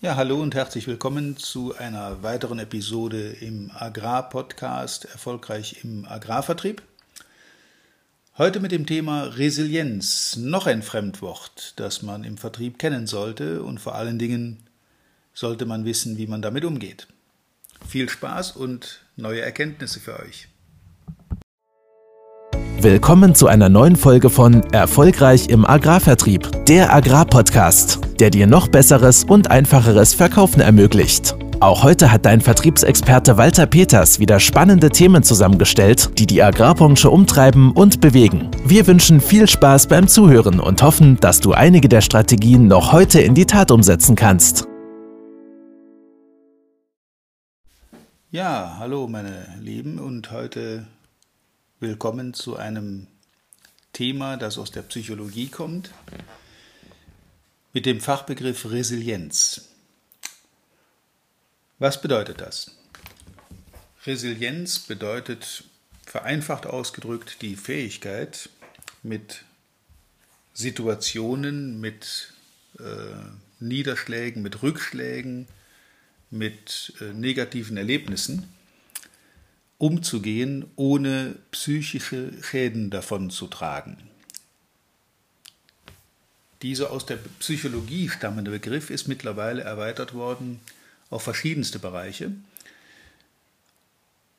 Ja, hallo und herzlich willkommen zu einer weiteren Episode im Agrarpodcast Erfolgreich im Agrarvertrieb. Heute mit dem Thema Resilienz, noch ein Fremdwort, das man im Vertrieb kennen sollte und vor allen Dingen sollte man wissen, wie man damit umgeht. Viel Spaß und neue Erkenntnisse für euch. Willkommen zu einer neuen Folge von Erfolgreich im Agrarvertrieb, der Agrarpodcast, der dir noch besseres und einfacheres Verkaufen ermöglicht. Auch heute hat dein Vertriebsexperte Walter Peters wieder spannende Themen zusammengestellt, die die Agrarbranche umtreiben und bewegen. Wir wünschen viel Spaß beim Zuhören und hoffen, dass du einige der Strategien noch heute in die Tat umsetzen kannst. Ja, hallo meine Lieben und heute Willkommen zu einem Thema, das aus der Psychologie kommt, mit dem Fachbegriff Resilienz. Was bedeutet das? Resilienz bedeutet vereinfacht ausgedrückt die Fähigkeit, mit Situationen, mit äh, Niederschlägen, mit Rückschlägen, mit äh, negativen Erlebnissen umzugehen, ohne psychische Schäden davon zu tragen. Dieser aus der Psychologie stammende Begriff ist mittlerweile erweitert worden auf verschiedenste Bereiche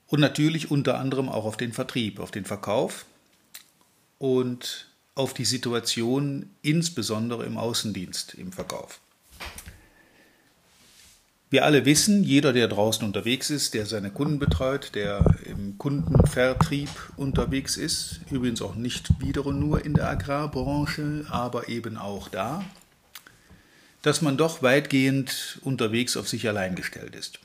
und natürlich unter anderem auch auf den Vertrieb, auf den Verkauf und auf die Situation insbesondere im Außendienst, im Verkauf. Wir alle wissen, jeder, der draußen unterwegs ist, der seine Kunden betreut, der im Kundenvertrieb unterwegs ist, übrigens auch nicht wiederum nur in der Agrarbranche, aber eben auch da, dass man doch weitgehend unterwegs auf sich allein gestellt ist.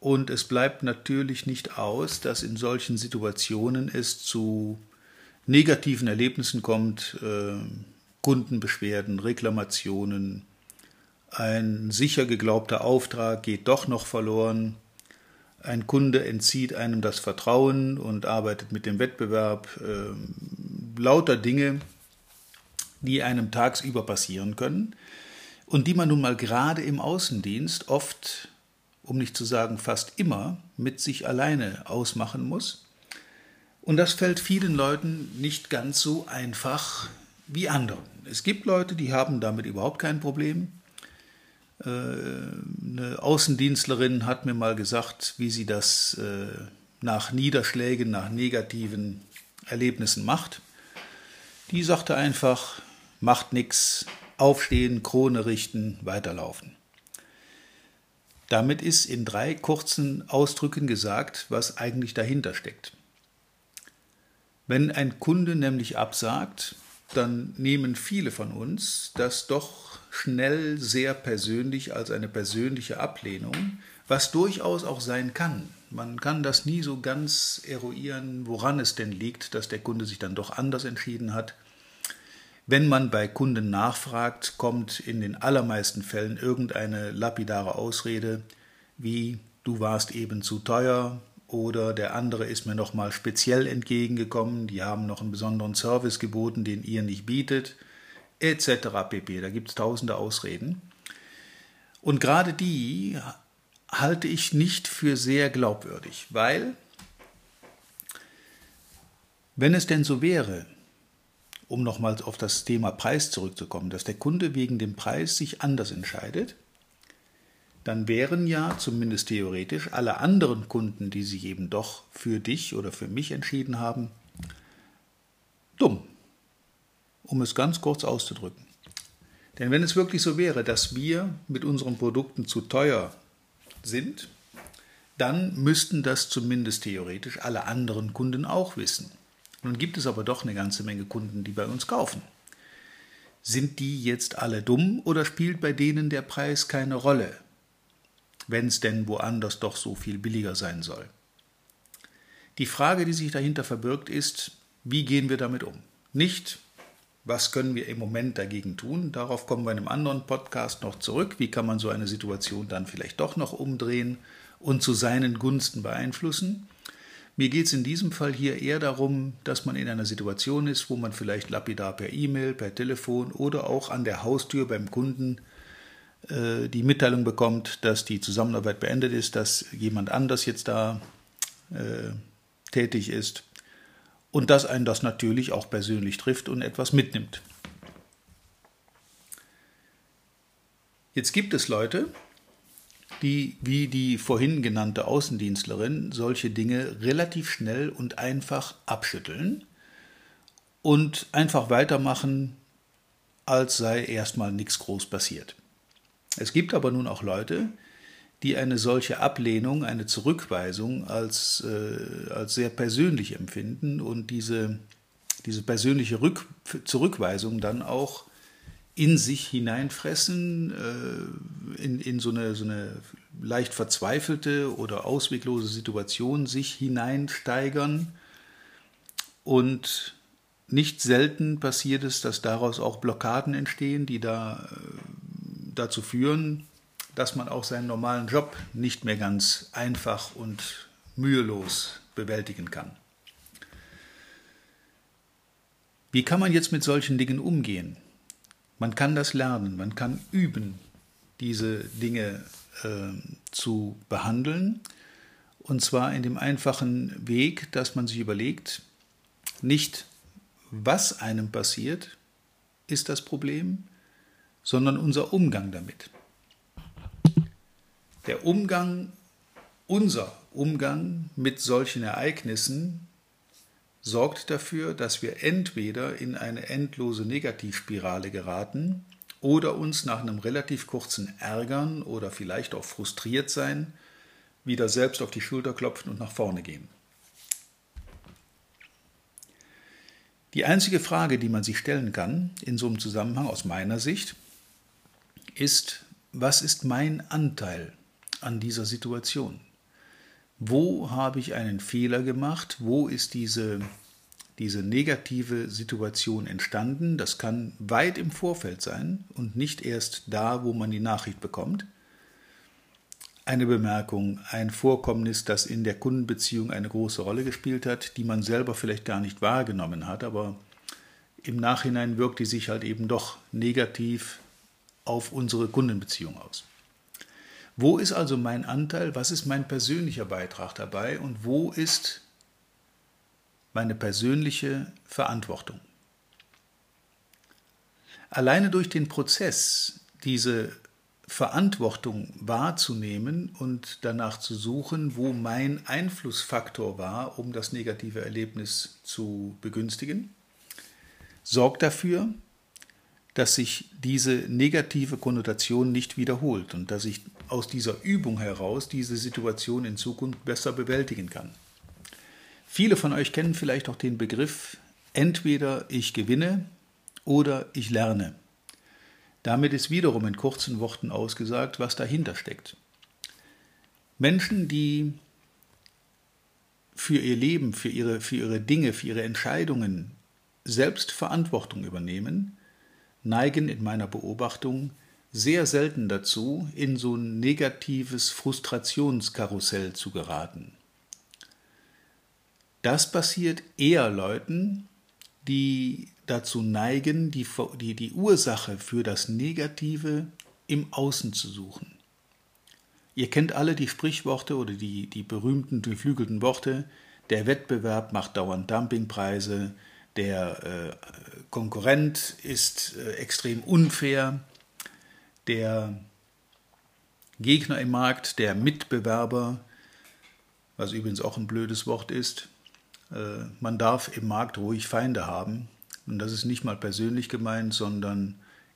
Und es bleibt natürlich nicht aus, dass in solchen Situationen es zu negativen Erlebnissen kommt, äh, Kundenbeschwerden, Reklamationen, ein sicher geglaubter Auftrag geht doch noch verloren. Ein Kunde entzieht einem das Vertrauen und arbeitet mit dem Wettbewerb. Äh, lauter Dinge, die einem tagsüber passieren können und die man nun mal gerade im Außendienst oft, um nicht zu sagen fast immer, mit sich alleine ausmachen muss. Und das fällt vielen Leuten nicht ganz so einfach wie anderen. Es gibt Leute, die haben damit überhaupt kein Problem. Äh, eine Außendienstlerin hat mir mal gesagt, wie sie das äh, nach Niederschlägen, nach negativen Erlebnissen macht. Die sagte einfach, macht nichts, aufstehen, Krone richten, weiterlaufen. Damit ist in drei kurzen Ausdrücken gesagt, was eigentlich dahinter steckt. Wenn ein Kunde nämlich absagt, dann nehmen viele von uns das doch schnell sehr persönlich als eine persönliche Ablehnung, was durchaus auch sein kann. Man kann das nie so ganz eruieren, woran es denn liegt, dass der Kunde sich dann doch anders entschieden hat. Wenn man bei Kunden nachfragt, kommt in den allermeisten Fällen irgendeine lapidare Ausrede wie du warst eben zu teuer, oder der andere ist mir nochmal speziell entgegengekommen, die haben noch einen besonderen Service geboten, den ihr nicht bietet, etc. pp. Da gibt es tausende Ausreden. Und gerade die halte ich nicht für sehr glaubwürdig, weil, wenn es denn so wäre, um nochmals auf das Thema Preis zurückzukommen, dass der Kunde wegen dem Preis sich anders entscheidet, dann wären ja zumindest theoretisch alle anderen Kunden, die sich eben doch für dich oder für mich entschieden haben, dumm, um es ganz kurz auszudrücken. Denn wenn es wirklich so wäre, dass wir mit unseren Produkten zu teuer sind, dann müssten das zumindest theoretisch alle anderen Kunden auch wissen. Nun gibt es aber doch eine ganze Menge Kunden, die bei uns kaufen. Sind die jetzt alle dumm oder spielt bei denen der Preis keine Rolle? wenn es denn woanders doch so viel billiger sein soll. Die Frage, die sich dahinter verbirgt, ist, wie gehen wir damit um? Nicht, was können wir im Moment dagegen tun? Darauf kommen wir in einem anderen Podcast noch zurück. Wie kann man so eine Situation dann vielleicht doch noch umdrehen und zu seinen Gunsten beeinflussen? Mir geht es in diesem Fall hier eher darum, dass man in einer Situation ist, wo man vielleicht lapidar per E-Mail, per Telefon oder auch an der Haustür beim Kunden äh, die Mitteilung bekommt, dass die Zusammenarbeit beendet ist, dass jemand anders jetzt da äh, tätig ist und dass einen das natürlich auch persönlich trifft und etwas mitnimmt. Jetzt gibt es Leute, die wie die vorhin genannte Außendienstlerin solche Dinge relativ schnell und einfach abschütteln und einfach weitermachen, als sei erstmal nichts groß passiert. Es gibt aber nun auch Leute, die eine solche Ablehnung, eine Zurückweisung als, äh, als sehr persönlich empfinden und diese, diese persönliche Rück Zurückweisung dann auch in sich hineinfressen, äh, in, in so, eine, so eine leicht verzweifelte oder ausweglose Situation sich hineinsteigern. Und nicht selten passiert es, dass daraus auch Blockaden entstehen, die da, äh, dazu führen, dass man auch seinen normalen Job nicht mehr ganz einfach und mühelos bewältigen kann. Wie kann man jetzt mit solchen Dingen umgehen? Man kann das lernen, man kann üben, diese Dinge äh, zu behandeln. Und zwar in dem einfachen Weg, dass man sich überlegt, nicht was einem passiert, ist das Problem, sondern unser Umgang damit. Der Umgang, unser Umgang mit solchen Ereignissen sorgt dafür, dass wir entweder in eine endlose Negativspirale geraten oder uns nach einem relativ kurzen Ärgern oder vielleicht auch frustriert sein wieder selbst auf die Schulter klopfen und nach vorne gehen. Die einzige Frage, die man sich stellen kann in so einem Zusammenhang aus meiner Sicht, ist, was ist mein Anteil an dieser Situation? Wo habe ich einen Fehler gemacht? Wo ist diese, diese negative Situation entstanden? Das kann weit im Vorfeld sein und nicht erst da, wo man die Nachricht bekommt. Eine Bemerkung, ein Vorkommnis, das in der Kundenbeziehung eine große Rolle gespielt hat, die man selber vielleicht gar nicht wahrgenommen hat, aber im Nachhinein wirkt die sich halt eben doch negativ auf unsere Kundenbeziehung aus. Wo ist also mein Anteil? Was ist mein persönlicher Beitrag dabei? Und wo ist meine persönliche Verantwortung? Alleine durch den Prozess, diese Verantwortung wahrzunehmen und danach zu suchen, wo mein Einflussfaktor war, um das negative Erlebnis zu begünstigen, sorgt dafür, dass sich diese negative Konnotation nicht wiederholt und dass ich aus dieser Übung heraus diese Situation in Zukunft besser bewältigen kann. Viele von euch kennen vielleicht auch den Begriff entweder ich gewinne oder ich lerne. Damit ist wiederum in kurzen Worten ausgesagt, was dahinter steckt. Menschen, die für ihr Leben, für ihre, für ihre Dinge, für ihre Entscheidungen selbst Verantwortung übernehmen, neigen in meiner Beobachtung sehr selten dazu, in so ein negatives Frustrationskarussell zu geraten. Das passiert eher Leuten, die dazu neigen, die, die, die Ursache für das Negative im Außen zu suchen. Ihr kennt alle die Sprichworte oder die, die berühmten, geflügelten Worte, der Wettbewerb macht dauernd Dumpingpreise, der äh, Konkurrent ist äh, extrem unfair, der Gegner im Markt, der Mitbewerber, was übrigens auch ein blödes Wort ist, äh, man darf im Markt ruhig Feinde haben. Und das ist nicht mal persönlich gemeint, sondern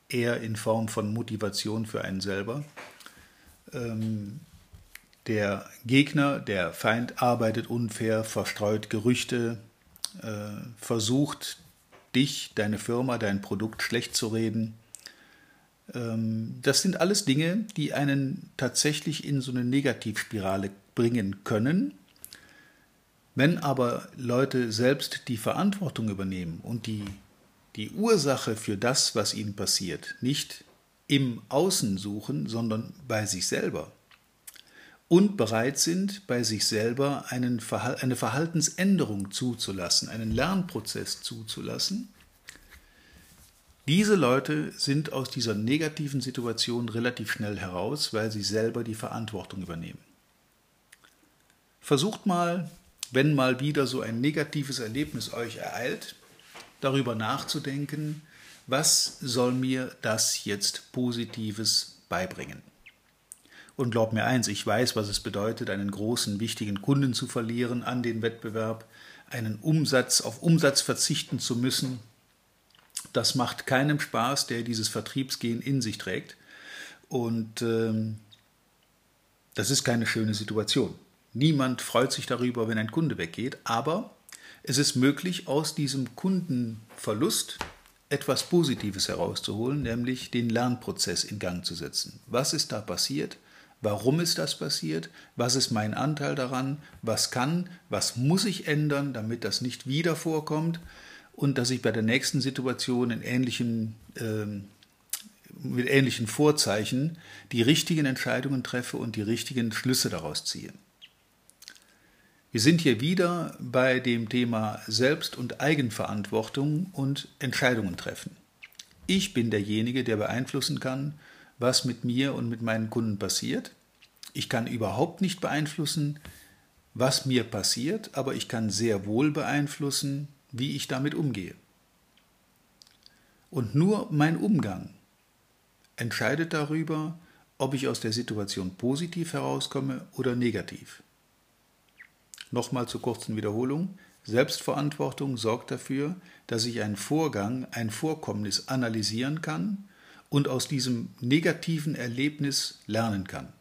eher in Form von Motivation für einen selber. Ähm, der Gegner, der Feind arbeitet unfair, verstreut Gerüchte, versucht, dich, deine Firma, dein Produkt schlecht zu reden. Ähm, das sind alles Dinge, die einen tatsächlich in so eine Negativspirale bringen können. Wenn aber Leute selbst die Verantwortung übernehmen und die, die Ursache für das, was ihnen passiert, nicht im Außen suchen, sondern bei sich selber, und bereit sind, bei sich selber eine Verhaltensänderung zuzulassen, einen Lernprozess zuzulassen, Diese Leute sind aus dieser negativen Situation relativ schnell heraus, weil sie selber die Verantwortung übernehmen. Versucht mal, wenn mal wieder so ein negatives Erlebnis euch ereilt, darüber nachzudenken, was soll mir das jetzt Positives beibringen? Und glaub mir eins, ich weiß, was es bedeutet, einen großen, wichtigen Kunden zu verlieren an den Wettbewerb, einen Umsatz auf Umsatz verzichten zu müssen, das macht keinem Spaß, der dieses Vertriebsgehen in sich trägt. Und ähm, das ist keine schöne Situation. Niemand freut sich darüber, wenn ein Kunde weggeht, aber es ist möglich, aus diesem Kundenverlust etwas Positives herauszuholen, nämlich den Lernprozess in Gang zu setzen. Was ist da passiert? Warum ist das passiert? Was ist mein Anteil daran? Was kann, was muss ich ändern, damit das nicht wieder vorkommt? und dass ich bei der nächsten Situation in ähnlichen, äh, mit ähnlichen Vorzeichen die richtigen Entscheidungen treffe und die richtigen Schlüsse daraus ziehe. Wir sind hier wieder bei dem Thema Selbst- und Eigenverantwortung und Entscheidungen treffen. Ich bin derjenige, der beeinflussen kann, was mit mir und mit meinen Kunden passiert. Ich kann überhaupt nicht beeinflussen, was mir passiert, aber ich kann sehr wohl beeinflussen, wie ich damit umgehe. Und nur mein Umgang entscheidet darüber, ob ich aus der Situation positiv herauskomme oder negativ. Nochmal zur kurzen Wiederholung. Selbstverantwortung sorgt dafür, dass ich einen Vorgang, ein Vorkommnis analysieren kann und aus diesem negativen Erlebnis lernen kann.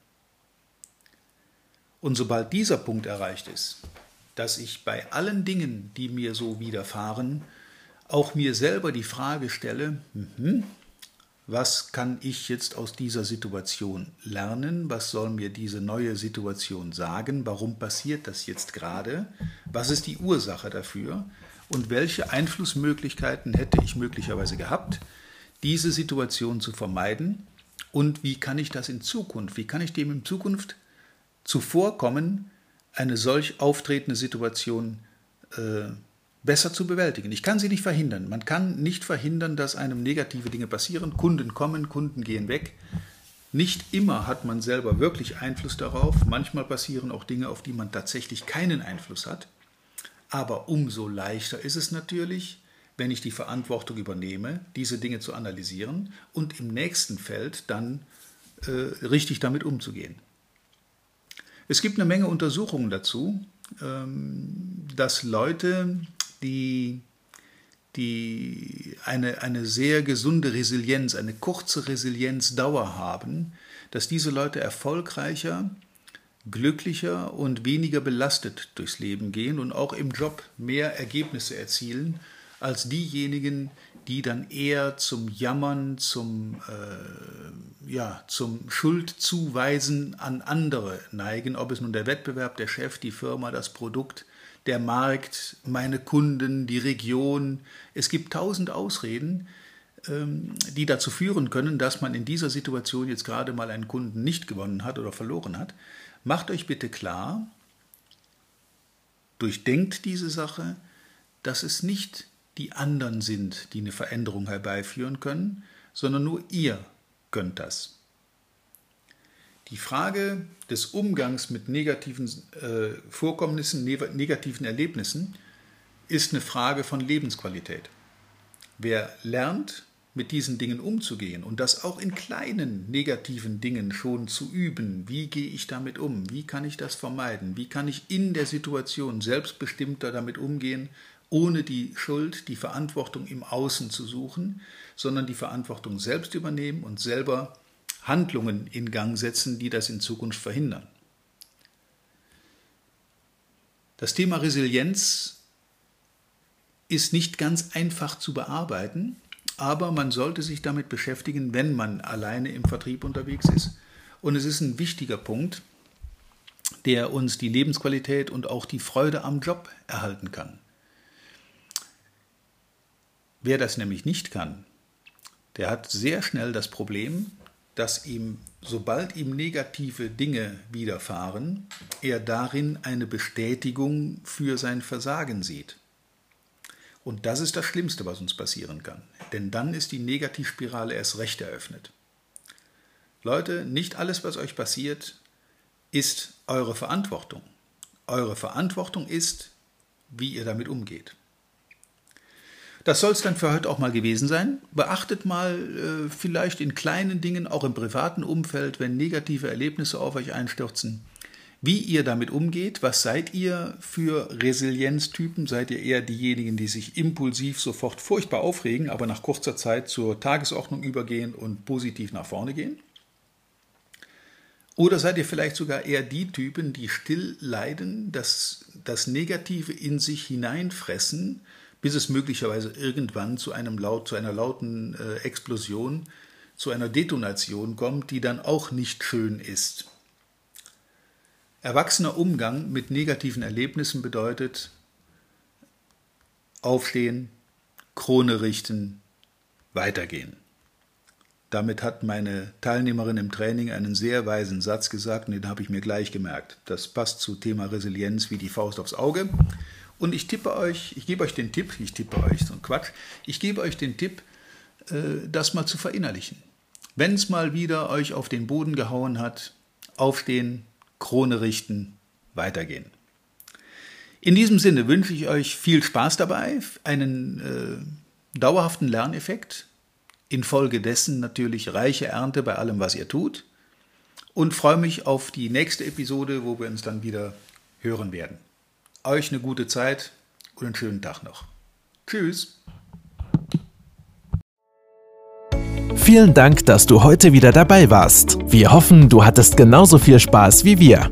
Und sobald dieser Punkt erreicht ist, dass ich bei allen Dingen, die mir so widerfahren, auch mir selber die Frage stelle, mhm, was kann ich jetzt aus dieser Situation lernen? Was soll mir diese neue Situation sagen? Warum passiert das jetzt gerade? Was ist die Ursache dafür? Und welche Einflussmöglichkeiten hätte ich möglicherweise gehabt, diese Situation zu vermeiden? Und wie kann ich das in Zukunft, wie kann ich dem in Zukunft zuvorkommen, eine solch auftretende Situation äh, besser zu bewältigen. Ich kann sie nicht verhindern. Man kann nicht verhindern, dass einem negative Dinge passieren. Kunden kommen, Kunden gehen weg. Nicht immer hat man selber wirklich Einfluss darauf. Manchmal passieren auch Dinge, auf die man tatsächlich keinen Einfluss hat. Aber umso leichter ist es natürlich, wenn ich die Verantwortung übernehme, diese Dinge zu analysieren und im nächsten Feld dann äh, richtig damit umzugehen. Es gibt eine Menge Untersuchungen dazu, ähm, dass Leute, die, die eine, eine sehr gesunde Resilienz, eine kurze Resilienzdauer haben, dass diese Leute erfolgreicher, glücklicher und weniger belastet durchs Leben gehen und auch im Job mehr Ergebnisse erzielen als diejenigen, die dann eher zum Jammern, zum, äh, ja, zum Schuldzuweisen an andere neigen, ob es nun der Wettbewerb, der Chef, die Firma, das Produkt, der Markt, meine Kunden, die Region. Es gibt tausend Ausreden, ähm, die dazu führen können, dass man in dieser Situation jetzt gerade mal einen Kunden nicht gewonnen hat oder verloren hat. Macht euch bitte klar, durchdenkt diese Sache, dass es nicht die anderen sind, die eine Veränderung herbeiführen können, sondern nur ihr könnt das. Die Frage des Umgangs mit negativen äh, Vorkommnissen, negativen Erlebnissen ist eine Frage von Lebensqualität. Wer lernt, mit diesen Dingen umzugehen und das auch in kleinen negativen Dingen schon zu üben, wie gehe ich damit um, wie kann ich das vermeiden, wie kann ich in der Situation selbstbestimmter damit umgehen, ohne die Schuld, die Verantwortung im Außen zu suchen, sondern die Verantwortung selbst übernehmen und selber Handlungen in Gang setzen, die das in Zukunft verhindern. Das Thema Resilienz ist nicht ganz einfach zu bearbeiten, aber man sollte sich damit beschäftigen, wenn man alleine im Vertrieb unterwegs ist. Und es ist ein wichtiger Punkt, der uns die Lebensqualität und auch die Freude am Job erhalten kann. Wer das nämlich nicht kann, der hat sehr schnell das Problem, dass ihm, sobald ihm negative Dinge widerfahren, er darin eine Bestätigung für sein Versagen sieht. Und das ist das Schlimmste, was uns passieren kann. Denn dann ist die Negativspirale erst recht eröffnet. Leute, nicht alles, was euch passiert, ist eure Verantwortung. Eure Verantwortung ist, wie ihr damit umgeht. Das soll es dann für heute auch mal gewesen sein. Beachtet mal äh, vielleicht in kleinen Dingen, auch im privaten Umfeld, wenn negative Erlebnisse auf euch einstürzen, wie ihr damit umgeht. Was seid ihr für Resilienztypen? Seid ihr eher diejenigen, die sich impulsiv sofort furchtbar aufregen, aber nach kurzer Zeit zur Tagesordnung übergehen und positiv nach vorne gehen? Oder seid ihr vielleicht sogar eher die Typen, die still leiden, das, das Negative in sich hineinfressen, bis es möglicherweise irgendwann zu, einem laut, zu einer lauten äh, Explosion, zu einer Detonation kommt, die dann auch nicht schön ist. Erwachsener Umgang mit negativen Erlebnissen bedeutet aufstehen, Krone richten, weitergehen. Damit hat meine Teilnehmerin im Training einen sehr weisen Satz gesagt und den habe ich mir gleich gemerkt. Das passt zu Thema Resilienz wie die Faust aufs Auge. Und ich tippe euch, ich gebe euch den Tipp, ich tippe euch so ein Quatsch, ich gebe euch den Tipp, äh, das mal zu verinnerlichen. Wenn es mal wieder euch auf den Boden gehauen hat, aufstehen, Krone richten, weitergehen. In diesem Sinne wünsche ich euch viel Spaß dabei, einen äh, dauerhaften Lerneffekt, infolgedessen natürlich reiche Ernte bei allem, was ihr tut und freue mich auf die nächste Episode, wo wir uns dann wieder hören werden. Euch eine gute Zeit und einen schönen Tag noch. Tschüss. Vielen Dank, dass du heute wieder dabei warst. Wir hoffen, du hattest genauso viel Spaß wie wir.